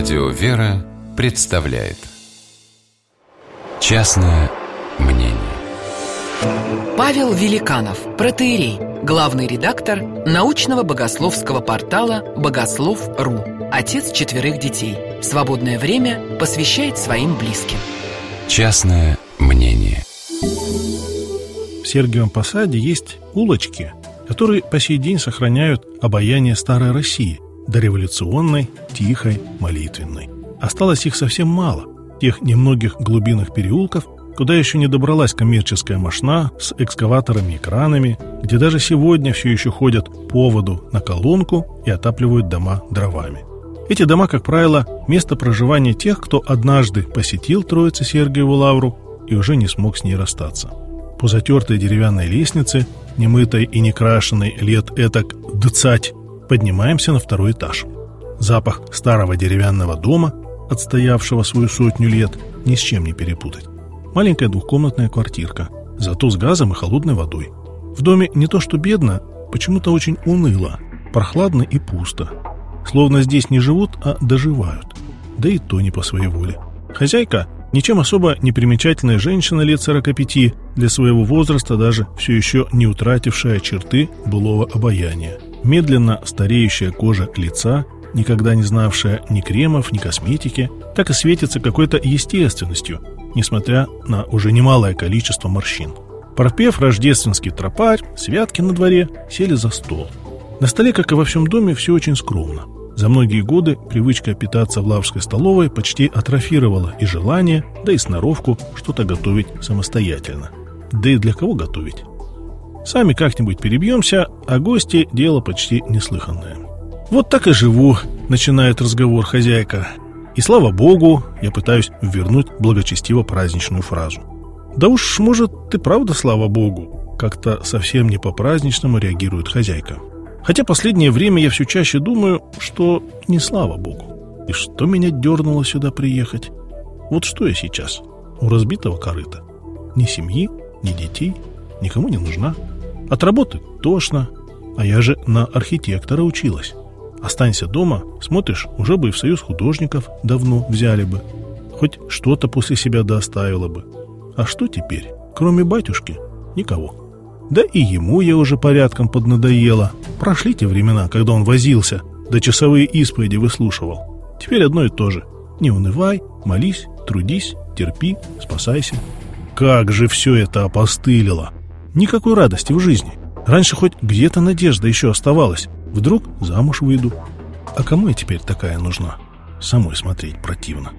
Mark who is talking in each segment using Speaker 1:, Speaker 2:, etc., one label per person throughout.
Speaker 1: Радио «Вера» представляет. Частное мнение.
Speaker 2: Павел Великанов, протеерей, главный редактор научного богословского портала «Богослов.ру», отец четверых детей. Свободное время посвящает своим близким.
Speaker 1: Частное мнение.
Speaker 3: В Сергиевом Посаде есть улочки, которые по сей день сохраняют обаяние старой России, дореволюционной, тихой, молитвенной. Осталось их совсем мало, тех немногих глубинных переулков, куда еще не добралась коммерческая машина с экскаваторами и кранами, где даже сегодня все еще ходят по воду на колонку и отапливают дома дровами. Эти дома, как правило, место проживания тех, кто однажды посетил Троице Сергиеву Лавру и уже не смог с ней расстаться. По затертой деревянной лестнице, немытой и не крашенной лет этак дцать, поднимаемся на второй этаж. Запах старого деревянного дома, отстоявшего свою сотню лет, ни с чем не перепутать. Маленькая двухкомнатная квартирка, зато с газом и холодной водой. В доме не то что бедно, почему-то очень уныло, прохладно и пусто. Словно здесь не живут, а доживают. Да и то не по своей воле. Хозяйка Ничем особо не примечательная женщина лет 45, для своего возраста даже все еще не утратившая черты былого обаяния. Медленно стареющая кожа лица, никогда не знавшая ни кремов, ни косметики, так и светится какой-то естественностью, несмотря на уже немалое количество морщин. Пропев рождественский тропарь, святки на дворе сели за стол. На столе, как и во всем доме, все очень скромно. За многие годы привычка питаться в лавской столовой почти атрофировала и желание, да и сноровку что-то готовить самостоятельно. Да и для кого готовить? Сами как-нибудь перебьемся, а гости – дело почти неслыханное. «Вот так и живу», – начинает разговор хозяйка. И слава богу, я пытаюсь вернуть благочестиво праздничную фразу. «Да уж, может, ты правда, слава богу», – как-то совсем не по-праздничному реагирует хозяйка. Хотя последнее время я все чаще думаю, что не слава богу. И что меня дернуло сюда приехать? Вот что я сейчас? У разбитого корыта. Ни семьи, ни детей, никому не нужна. От работы тошно, а я же на архитектора училась. Останься дома, смотришь, уже бы и в союз художников давно взяли бы. Хоть что-то после себя доставило бы. А что теперь? Кроме батюшки, никого. Да и ему я уже порядком поднадоела. Прошли те времена, когда он возился, да часовые исповеди выслушивал. Теперь одно и то же. Не унывай, молись, трудись, терпи, спасайся. Как же все это опостылило! Никакой радости в жизни. Раньше хоть где-то надежда еще оставалась. Вдруг замуж выйду. А кому я теперь такая нужна? Самой смотреть противно.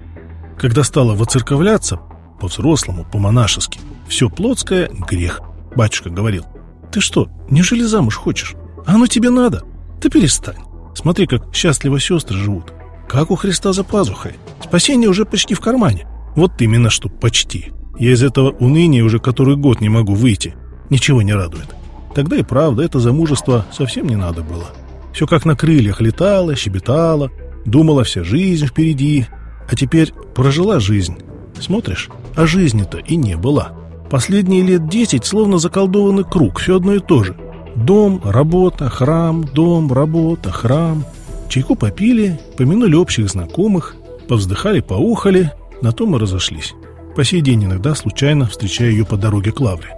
Speaker 3: Когда стала воцерковляться, по-взрослому, по-монашески, все плотское — грех — Батюшка говорил, ты что, неужели замуж хочешь? А оно тебе надо? Ты перестань. Смотри, как счастливо сестры живут. Как у Христа за пазухой. Спасение уже почти в кармане. Вот именно что почти. Я из этого уныния уже который год не могу выйти. Ничего не радует. Тогда и правда, это замужество совсем не надо было. Все как на крыльях летало, щебетало, думала вся жизнь впереди. А теперь прожила жизнь. Смотришь, а жизни-то и не было. Последние лет десять словно заколдованный круг, все одно и то же. Дом, работа, храм, дом, работа, храм. Чайку попили, помянули общих знакомых, повздыхали, поухали, на том и разошлись. По сей день иногда случайно встречаю ее по дороге к Лавре.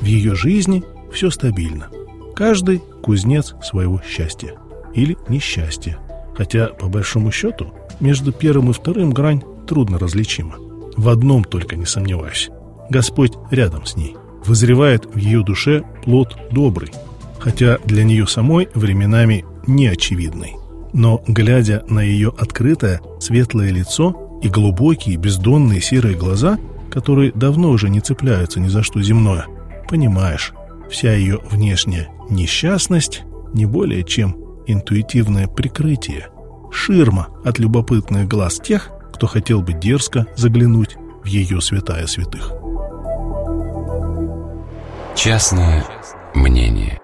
Speaker 3: В ее жизни все стабильно. Каждый кузнец своего счастья. Или несчастья. Хотя, по большому счету, между первым и вторым грань трудно различима. В одном только не сомневаюсь. Господь рядом с ней. Вызревает в ее душе плод добрый, хотя для нее самой временами неочевидный. Но, глядя на ее открытое, светлое лицо и глубокие, бездонные серые глаза, которые давно уже не цепляются ни за что земное, понимаешь, вся ее внешняя несчастность не более чем интуитивное прикрытие, ширма от любопытных глаз тех, кто хотел бы дерзко заглянуть в ее святая святых.
Speaker 1: Частное мнение